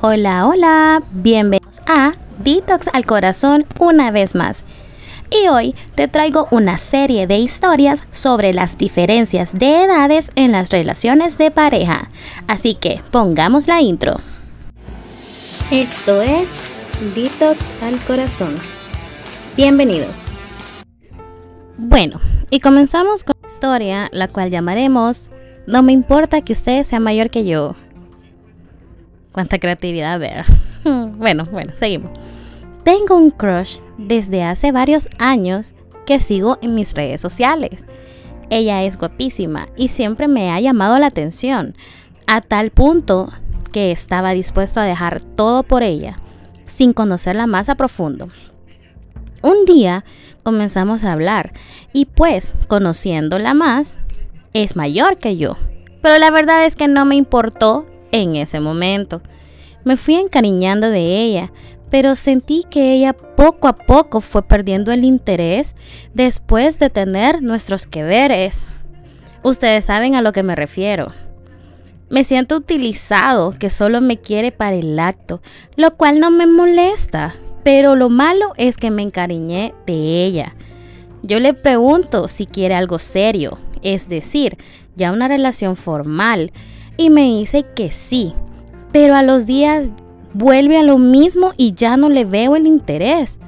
Hola, hola, bienvenidos a Detox al Corazón una vez más. Y hoy te traigo una serie de historias sobre las diferencias de edades en las relaciones de pareja. Así que pongamos la intro. Esto es Detox al Corazón. Bienvenidos. Bueno, y comenzamos con la historia, la cual llamaremos No me importa que usted sea mayor que yo. Cuánta creatividad, ver. bueno, bueno, seguimos. Tengo un crush desde hace varios años que sigo en mis redes sociales. Ella es guapísima y siempre me ha llamado la atención, a tal punto que estaba dispuesto a dejar todo por ella, sin conocerla más a profundo. Un día comenzamos a hablar y pues, conociéndola más, es mayor que yo. Pero la verdad es que no me importó en ese momento. Me fui encariñando de ella, pero sentí que ella poco a poco fue perdiendo el interés después de tener nuestros que veres. Ustedes saben a lo que me refiero. Me siento utilizado, que solo me quiere para el acto, lo cual no me molesta, pero lo malo es que me encariñé de ella. Yo le pregunto si quiere algo serio, es decir, ya una relación formal, y me dice que sí, pero a los días vuelve a lo mismo y ya no le veo el interés.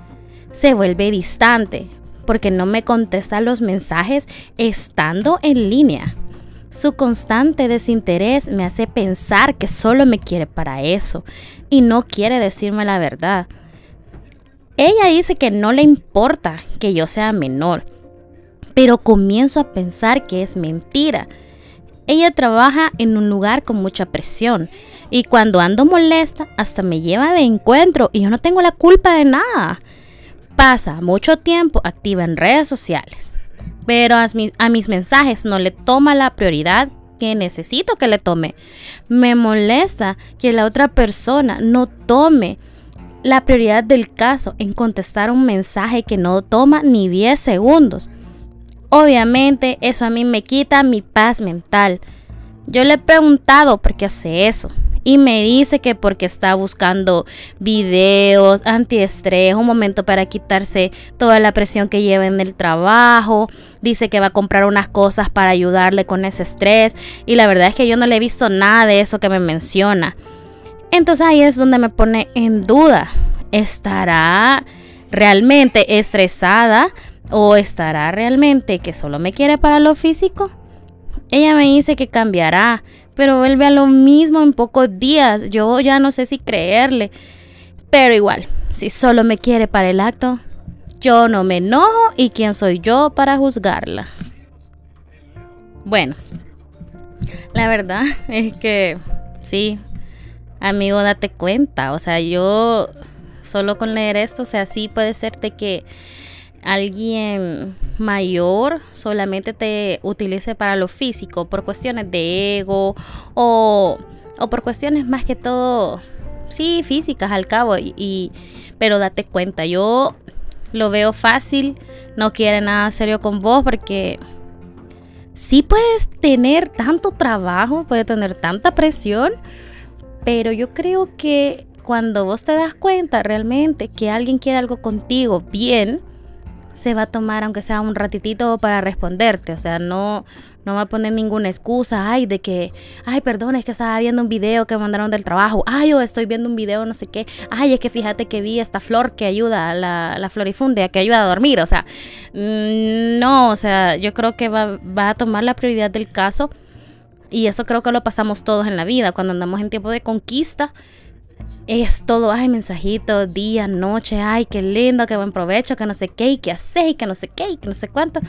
Se vuelve distante porque no me contesta los mensajes estando en línea. Su constante desinterés me hace pensar que solo me quiere para eso y no quiere decirme la verdad. Ella dice que no le importa que yo sea menor, pero comienzo a pensar que es mentira ella trabaja en un lugar con mucha presión y cuando ando molesta hasta me lleva de encuentro y yo no tengo la culpa de nada. Pasa mucho tiempo activa en redes sociales, pero a, mis mensajes no le toma la prioridad que necesito que le tome. Me molesta que la otra persona no tome la prioridad del caso en contestar un mensaje que no toma ni 10 segundos. Obviamente eso a mí me quita mi paz mental. Yo le he preguntado por qué hace eso. Y me dice que porque está buscando videos, antiestrés, un momento para quitarse toda la presión que lleva en el trabajo. Dice que va a comprar unas cosas para ayudarle con ese estrés. Y la verdad es que yo no le he visto nada de eso que me menciona. Entonces ahí es donde me pone en duda. ¿Estará realmente estresada ¿O estará realmente que solo me quiere para lo físico? Ella me dice que cambiará, pero vuelve a lo mismo en pocos días. Yo ya no sé si creerle. Pero igual, si solo me quiere para el acto, yo no me enojo y quién soy yo para juzgarla. Bueno, la verdad es que sí, amigo, date cuenta. O sea, yo solo con leer esto, o sea, sí puede serte que alguien mayor solamente te utilice para lo físico por cuestiones de ego o, o por cuestiones más que todo, sí, físicas al cabo. Y, pero date cuenta, yo lo veo fácil, no quiere nada serio con vos porque sí puedes tener tanto trabajo, puedes tener tanta presión, pero yo creo que cuando vos te das cuenta realmente que alguien quiere algo contigo bien, se va a tomar, aunque sea un ratitito, para responderte. O sea, no, no va a poner ninguna excusa, ay, de que, ay, perdón, es que estaba viendo un video que mandaron del trabajo, ay, o estoy viendo un video, no sé qué, ay, es que fíjate que vi esta flor que ayuda, la, la florifundia, que ayuda a dormir. O sea, mm, no, o sea, yo creo que va, va a tomar la prioridad del caso. Y eso creo que lo pasamos todos en la vida, cuando andamos en tiempo de conquista es todo, ay, mensajito, día, noche, ay, qué lindo, qué buen provecho, que no sé qué, y qué hace, y que no sé qué, y que no sé cuánto.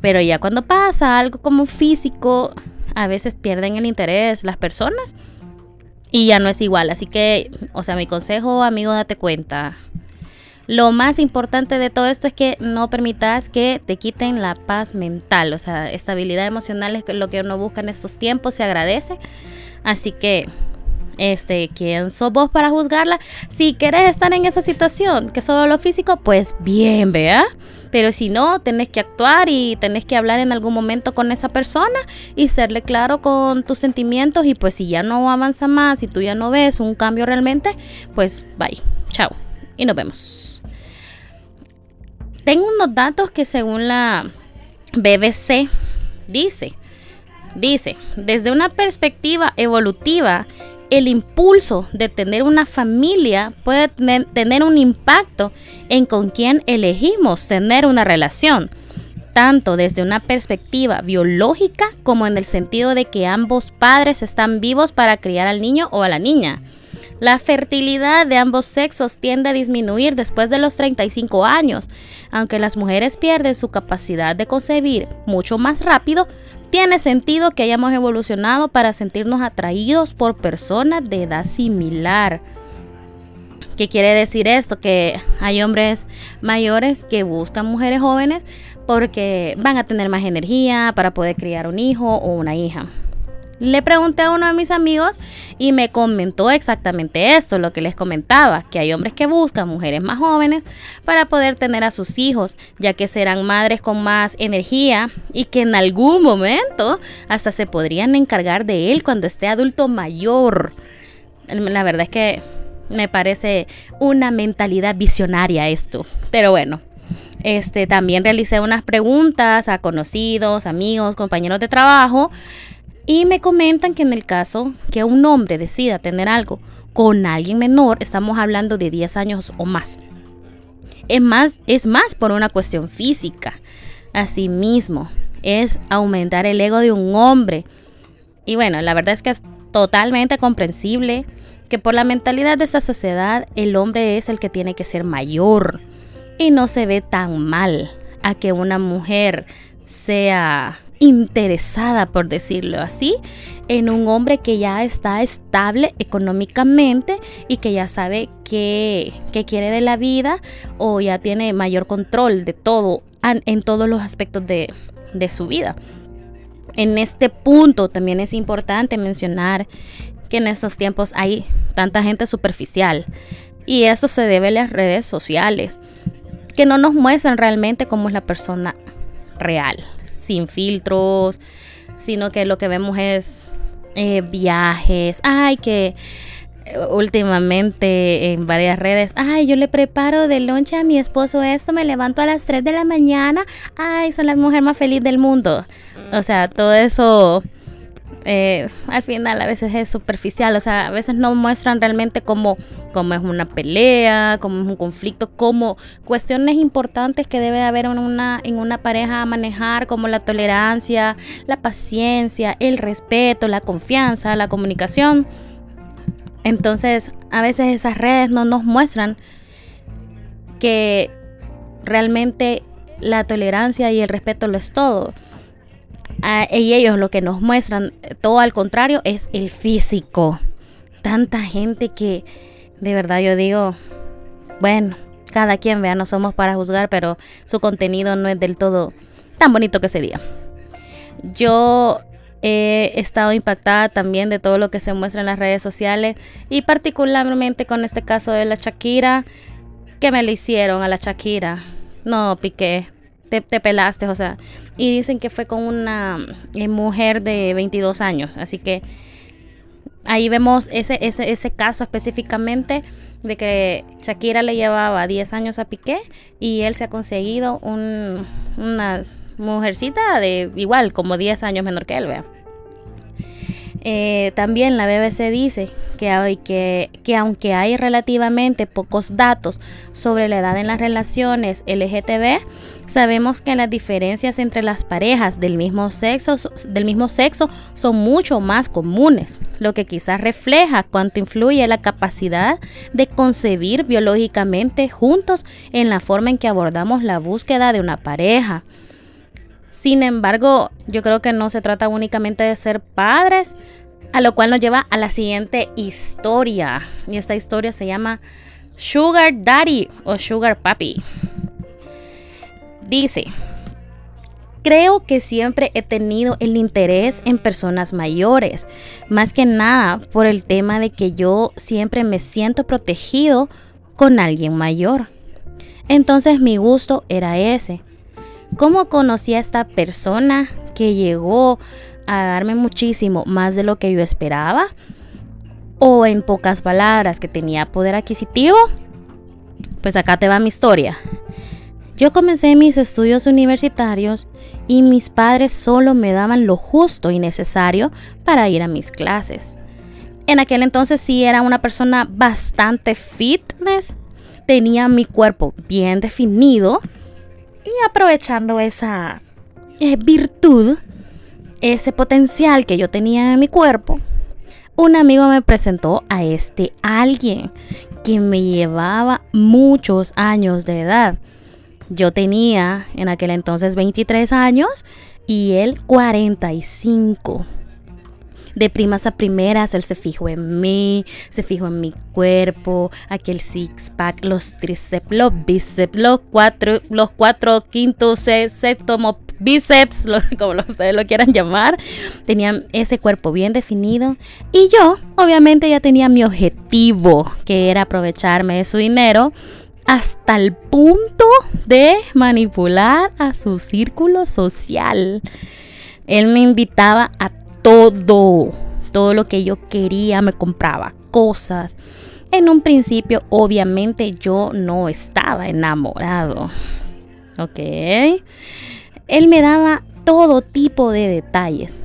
Pero ya cuando pasa algo como físico, a veces pierden el interés las personas y ya no es igual. Así que, o sea, mi consejo, amigo, date cuenta. Lo más importante de todo esto es que no permitas que te quiten la paz mental. O sea, estabilidad emocional es lo que uno busca en estos tiempos, se agradece. Así que este, ¿quién sos vos para juzgarla? Si querés estar en esa situación, que solo lo físico, pues bien, vea. Pero si no, tenés que actuar y tenés que hablar en algún momento con esa persona y serle claro con tus sentimientos. Y pues si ya no avanza más y tú ya no ves un cambio realmente, pues bye, chao y nos vemos. Tengo unos datos que según la BBC dice, dice, desde una perspectiva evolutiva, el impulso de tener una familia puede tener, un impacto en con quién elegimos tener una relación, tanto desde una perspectiva biológica como en el sentido de que ambos padres están vivos para criar al niño o a la niña. La fertilidad de ambos sexos tiende a disminuir después de los 35 años. Aunque las mujeres pierden su capacidad de concebir mucho más rápido, tiene sentido que hayamos evolucionado para sentirnos atraídos por personas de edad similar. ¿Qué quiere decir esto? Que hay hombres mayores que buscan mujeres jóvenes porque van a tener más energía para poder criar un hijo o una hija. Le pregunté a uno de mis amigos y me comentó exactamente esto, lo que les comentaba, que hay hombres que buscan mujeres más jóvenes para poder tener a sus hijos, ya que serán madres con más energía y que en algún momento hasta se podrían encargar de él cuando esté adulto mayor. La verdad es que me parece una mentalidad visionaria esto, pero bueno. Este, también realicé unas preguntas a conocidos, amigos, compañeros de trabajo y me comentan que en el caso que un hombre decida tener algo con alguien menor, estamos hablando de 10 años o más. Es más, es más por una cuestión física. Asimismo, es aumentar el ego de un hombre. Y bueno, la verdad es que es totalmente comprensible que por la mentalidad de esta sociedad el hombre es el que tiene que ser mayor. Y no se ve tan mal a que una mujer sea interesada, por decirlo así, en un hombre que ya está estable económicamente y que ya sabe qué, quiere de la vida o ya tiene mayor control de todo en todos los aspectos de, de su vida. En este punto también es importante mencionar que en estos tiempos hay tanta gente superficial y eso se debe a las redes sociales que no nos muestran realmente cómo es la persona real, sin filtros, sino que lo que vemos es eh, viajes, ay, que eh, últimamente en varias redes, ay, yo le preparo de lonche a mi esposo esto, me levanto a las 3 de la mañana, ay, soy la mujer más feliz del mundo. O sea, todo eso eh, al final a veces es superficial, o sea, a veces no muestran realmente cómo, cómo es una pelea, cómo es un conflicto, como cuestiones importantes que debe haber en una, en una pareja a manejar, como la tolerancia, la paciencia, el respeto, la confianza, la comunicación. Entonces, a veces esas redes no nos muestran que realmente la tolerancia y el respeto lo es todo y ellos lo que nos muestran, todo al contrario, es el físico. Tanta gente que de verdad yo digo, bueno, cada quien vea, no somos para juzgar, pero su contenido no es del todo tan bonito que ese día. Yo he estado impactada también de todo lo que se muestra en las redes sociales y particularmente con este caso de la Shakira, que me le hicieron a la Shakira. No, Piqué, te, pelaste, o sea. Y dicen que fue con una eh, mujer de 22 años. Así que ahí vemos ese, ese, ese caso específicamente de que Shakira le llevaba 10 años a Piqué y él se ha conseguido un, una mujercita de igual, como 10 años menor que él, vea. Eh, también la BBC dice que, que, que, aunque hay relativamente pocos datos sobre la edad en las relaciones LGTB, sabemos que las diferencias entre las parejas del mismo sexo, del mismo sexo son mucho más comunes, lo que quizás refleja cuánto influye la capacidad de concebir biológicamente juntos en la forma en que abordamos la búsqueda de una pareja. Sin embargo, yo creo que no se trata únicamente de ser padres, a lo cual nos lleva a la siguiente historia. Y esta historia se llama Sugar Daddy o Sugar Papi. Dice, Creo que siempre he tenido el interés en personas mayores, más que nada por el tema de que yo siempre me siento protegido con alguien mayor. Entonces mi gusto era ese. ¿Cómo conocí a esta persona que llegó a darme muchísimo más de lo que yo esperaba? O en pocas palabras, que tenía poder adquisitivo. Pues acá te va mi historia. Yo comencé mis estudios universitarios y mis padres solo me daban lo justo y necesario para ir a mis clases. En aquel entonces sí era una persona bastante fitness, tenía mi cuerpo bien definido y aprovechando esa eh, virtud, ese potencial que yo tenía en mi cuerpo, un amigo me presentó a este alguien que me llevaba muchos años de edad yo tenía en aquel entonces 23 años y él 45. De primas a primeras, él se fijó en mí, se fijó en mi cuerpo, aquel six pack, los tríceps, los bíceps, los cuatro, los cuatro quintos, séptimo bíceps, como ustedes lo quieran llamar. Tenía ese cuerpo bien definido. Y yo, obviamente, ya tenía mi objetivo, que era aprovecharme de su dinero hasta el punto de manipular a su círculo social. Él me invitaba a todo, todo lo que yo quería, me compraba cosas. En un principio, obviamente, yo no estaba enamorado. ¿Ok? Él me daba todo tipo de detalles.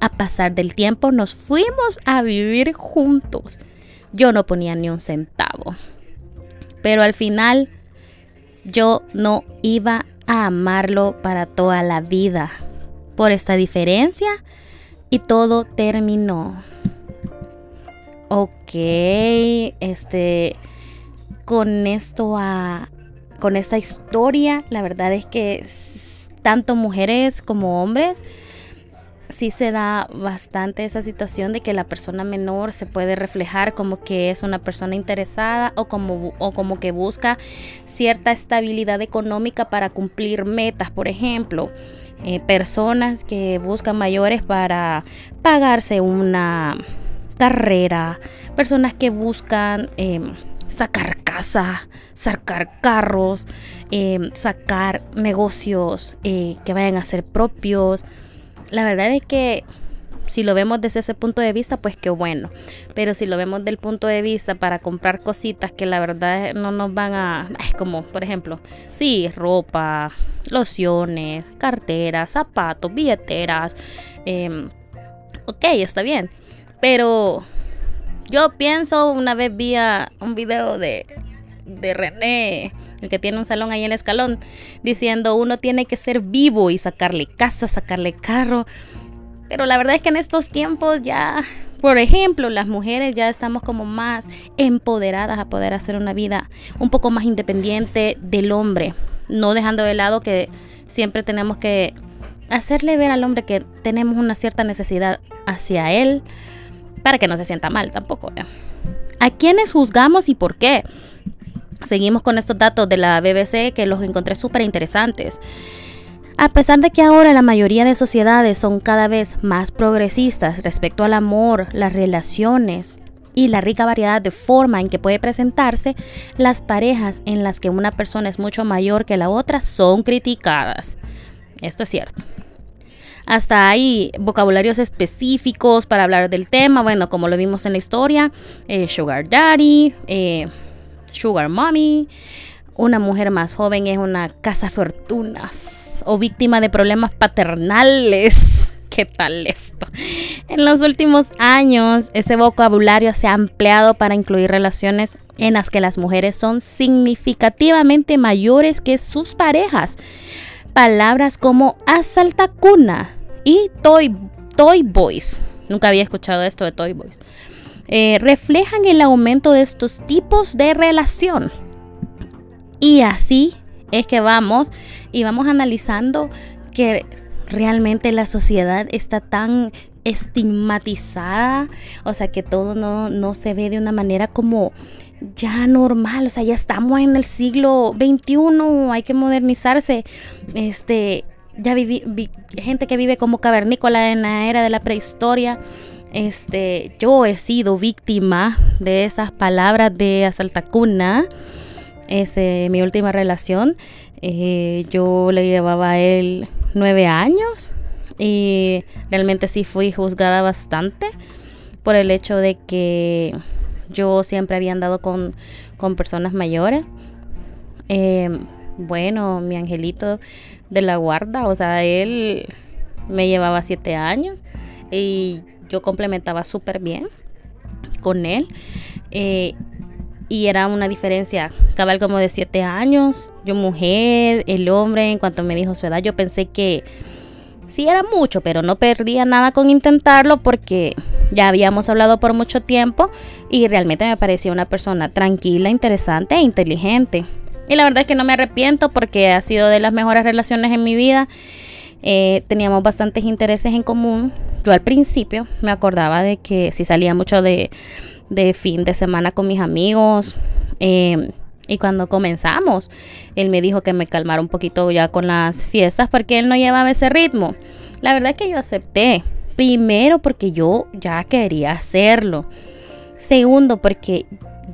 A pasar del tiempo nos fuimos a vivir juntos. Yo no ponía ni un centavo. Pero al final yo no iba a amarlo para toda la vida por esta diferencia y todo terminó. Ok, este, con esto a, con esta historia, la verdad es que tanto mujeres como hombres sí se da bastante esa situación de que la persona menor se puede reflejar como que es una persona interesada o como, o como que busca cierta estabilidad económica para cumplir metas, por ejemplo. Eh, personas que buscan mayores para pagarse una carrera, personas que buscan em, sacar casa, sacar carros, em, sacar negocios eh, que vayan a ser propios. La verdad es que si lo vemos desde ese punto de vista, pues qué bueno. Pero si lo vemos del punto de vista para comprar cositas que la verdad no nos van a... Es como, por ejemplo, sí, ropa, lociones, carteras, zapatos, billeteras. Em, ok, está bien. Pero yo pienso, una vez vi un video de de René, el que tiene un salón ahí en el escalón, diciendo uno tiene que ser vivo y sacarle casa, sacarle carro. Pero la verdad es que en estos tiempos ya, por ejemplo, las mujeres ya estamos como más empoderadas a poder hacer una vida un poco más independiente del hombre, no dejando de lado que siempre tenemos que hacerle ver al hombre que tenemos una cierta necesidad hacia él para que no se sienta mal tampoco. ¿A quiénes juzgamos y por qué? Seguimos con estos datos de la BBC que los encontré súper interesantes. A pesar de que ahora la mayoría de sociedades son cada vez más progresistas respecto al amor, las relaciones y la rica variedad de forma en que puede presentarse, las parejas en las que una persona es mucho mayor que la otra son criticadas. Esto es cierto. Hasta hay vocabularios específicos para hablar del tema, bueno, como lo vimos en la historia, eh, Sugar Daddy, eh, Sugar Mommy. Una mujer más joven es una casa fortunas o víctima de problemas paternales. ¿Qué tal esto? En los últimos años, ese vocabulario se ha ampliado para incluir relaciones en las que las mujeres son significativamente mayores que sus parejas. Palabras como asaltacuna y toy, toy boys. Nunca había escuchado esto de toy boys eh, reflejan el aumento de estos tipos de relación. Y así es que vamos y vamos analizando que realmente la sociedad está tan estigmatizada, o sea que todo no, no, se ve de una manera como ya normal, o sea, ya estamos en el siglo XXI, hay que modernizarse, este, ya viví, gente que vive como cavernícola en la era de la prehistoria. Este, yo he sido víctima de esas palabras de asaltacuna. Es mi última relación. Eh, yo le llevaba a él nueve años y realmente sí fui juzgada bastante por el hecho de que yo siempre había andado con, con personas mayores. Em, bueno, mi angelito de la guarda, o sea, él me llevaba siete años y yo complementaba súper bien con él. Eh, y era una diferencia cabal como de siete años. Yo mujer, el hombre, en cuanto me dijo su edad, yo pensé que sí era mucho, pero no perdía nada con intentarlo porque ya habíamos hablado por mucho tiempo y realmente me parecía una persona tranquila, interesante e inteligente. Y la verdad es que no me arrepiento porque ha sido de las mejores relaciones en mi vida. Eh, teníamos bastantes intereses en común. Yo al principio me acordaba de que si salía mucho de, de fin de semana con mis amigos. Eh, y cuando comenzamos, él me dijo que me calmara un poquito ya con las fiestas porque él no llevaba ese ritmo. La verdad es que yo acepté. Primero porque yo ya quería hacerlo. Segundo porque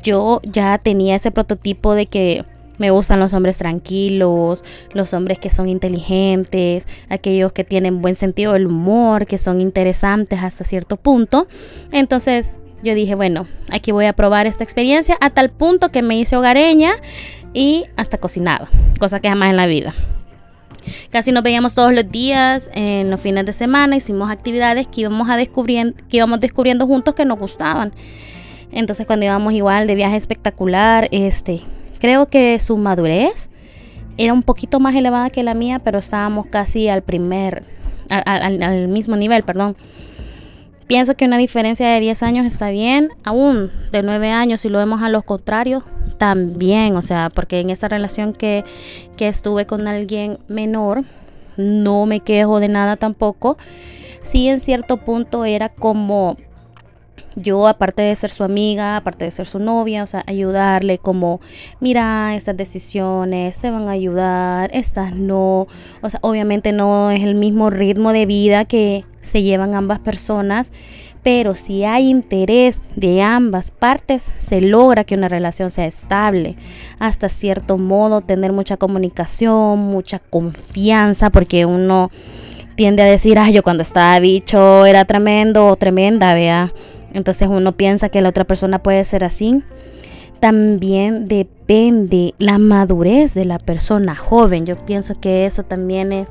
yo ya tenía ese prototipo de que me gustan los hombres tranquilos, los hombres que son inteligentes, aquellos que tienen buen sentido del humor, que son interesantes hasta cierto punto. Entonces yo dije, bueno, aquí voy a probar esta experiencia a tal punto que me hice hogareña y hasta cocinaba, cosa que jamás en la vida. Casi nos veíamos todos los días, en los fines de semana, hicimos actividades que íbamos, a descubriendo, que íbamos descubriendo juntos que nos gustaban. Entonces cuando íbamos igual de viaje espectacular, este, creo que su madurez era un poquito más elevada que la mía, pero estábamos casi al primer, al mismo nivel, perdón. Pienso que una diferencia de 10 años está bien, aún de 9 años, si lo vemos a los contrarios, también, o sea, porque en esa relación que, que estuve con alguien menor, no me quejo de nada tampoco. Sí, en cierto punto era como yo, aparte de ser su amiga, aparte de ser su novia, o sea, ayudarle como, mira, estas decisiones te van a ayudar, estas no. O sea, obviamente no es el mismo ritmo de vida que se llevan ambas personas, pero si hay interés de ambas partes, se logra que una relación sea estable. Hasta cierto modo, tener mucha comunicación, mucha confianza, porque uno tiende a decir, ay, yo cuando estaba bicho era tremendo o tremenda, vea. Entonces uno piensa que la otra persona puede ser así. También depende la madurez de la persona joven. Yo pienso que eso también es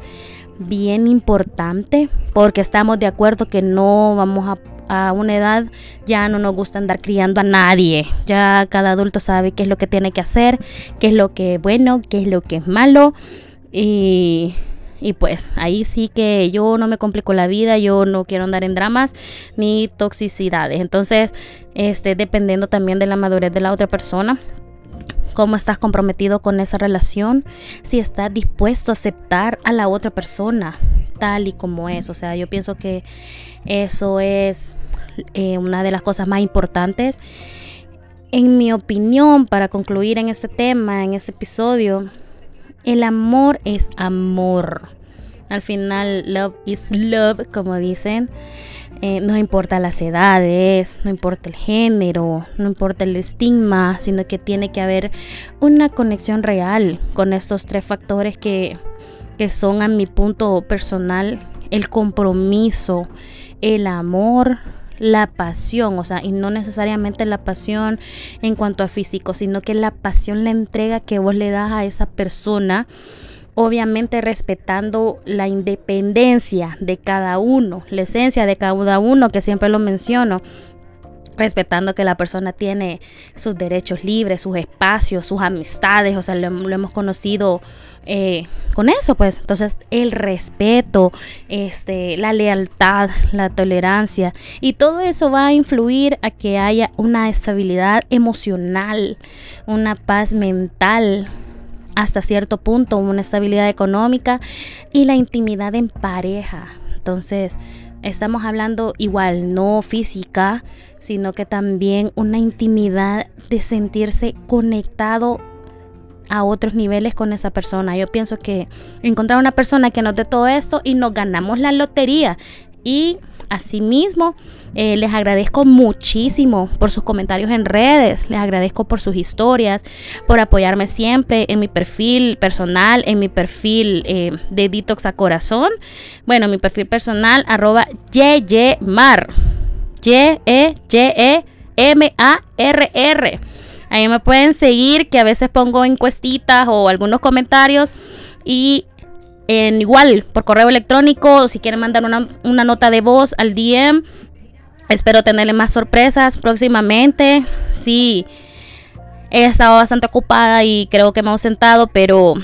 bien importante porque estamos de acuerdo que no vamos a a una edad ya no nos gusta andar criando a nadie. Ya cada adulto sabe qué es lo que tiene que hacer, qué es lo que es bueno, qué es lo que es malo. Y, y pues ahí sí que yo no me complico la vida, yo no quiero andar en dramas ni toxicidades. Entonces, este, dependiendo también de la madurez de la otra persona, cómo estás comprometido con esa relación, si estás dispuesto a aceptar a la otra persona tal y como es. O sea, yo pienso que eso es eh, una de las cosas más importantes. En mi opinión, para concluir en este tema, en este episodio, el amor es amor. Al final, love is love, como dicen. Eh, no importa las edades, no importa el género, no importa el estigma, sino que tiene que haber una conexión real con estos tres factores que, que son a mi punto personal el compromiso, el amor, la pasión, o sea, y no necesariamente la pasión en cuanto a físico, sino que la pasión, la entrega que vos le das a esa persona obviamente respetando la independencia de cada uno, la esencia de cada uno, que siempre lo menciono, respetando que la persona tiene sus derechos libres, sus espacios, sus amistades, o sea, lo, hemos conocido eh, con eso, pues. Entonces, el respeto, este, la lealtad, la tolerancia, y todo eso va a influir a que haya una estabilidad emocional, una paz mental, hasta cierto punto una estabilidad económica y la intimidad en pareja. Entonces, estamos hablando igual, no física, sino que también una intimidad de sentirse conectado a otros niveles con esa persona. Yo pienso que encontrar una persona que nos dé todo esto y nos ganamos la lotería. Y asimismo, eh, les agradezco muchísimo por sus comentarios en redes, les agradezco por sus historias, por apoyarme siempre en mi perfil personal, en mi perfil eh, de Detox a Corazón. Bueno, mi perfil personal, arroba Yeyemar. Y-E-Y-E-M-A-R-R. Ahí me pueden seguir, que a veces pongo encuestitas o algunos comentarios. Y en igual por correo electrónico, si quieren mandar una, una nota de voz al DM. Espero tenerle más sorpresas próximamente. Sí, he estado bastante ocupada y creo que me he ausentado, pero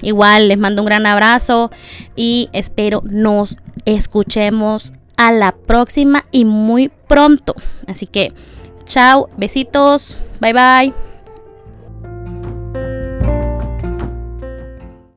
igual les mando un gran abrazo y espero nos escuchemos a la próxima y muy pronto. Así que, chao, besitos, bye bye.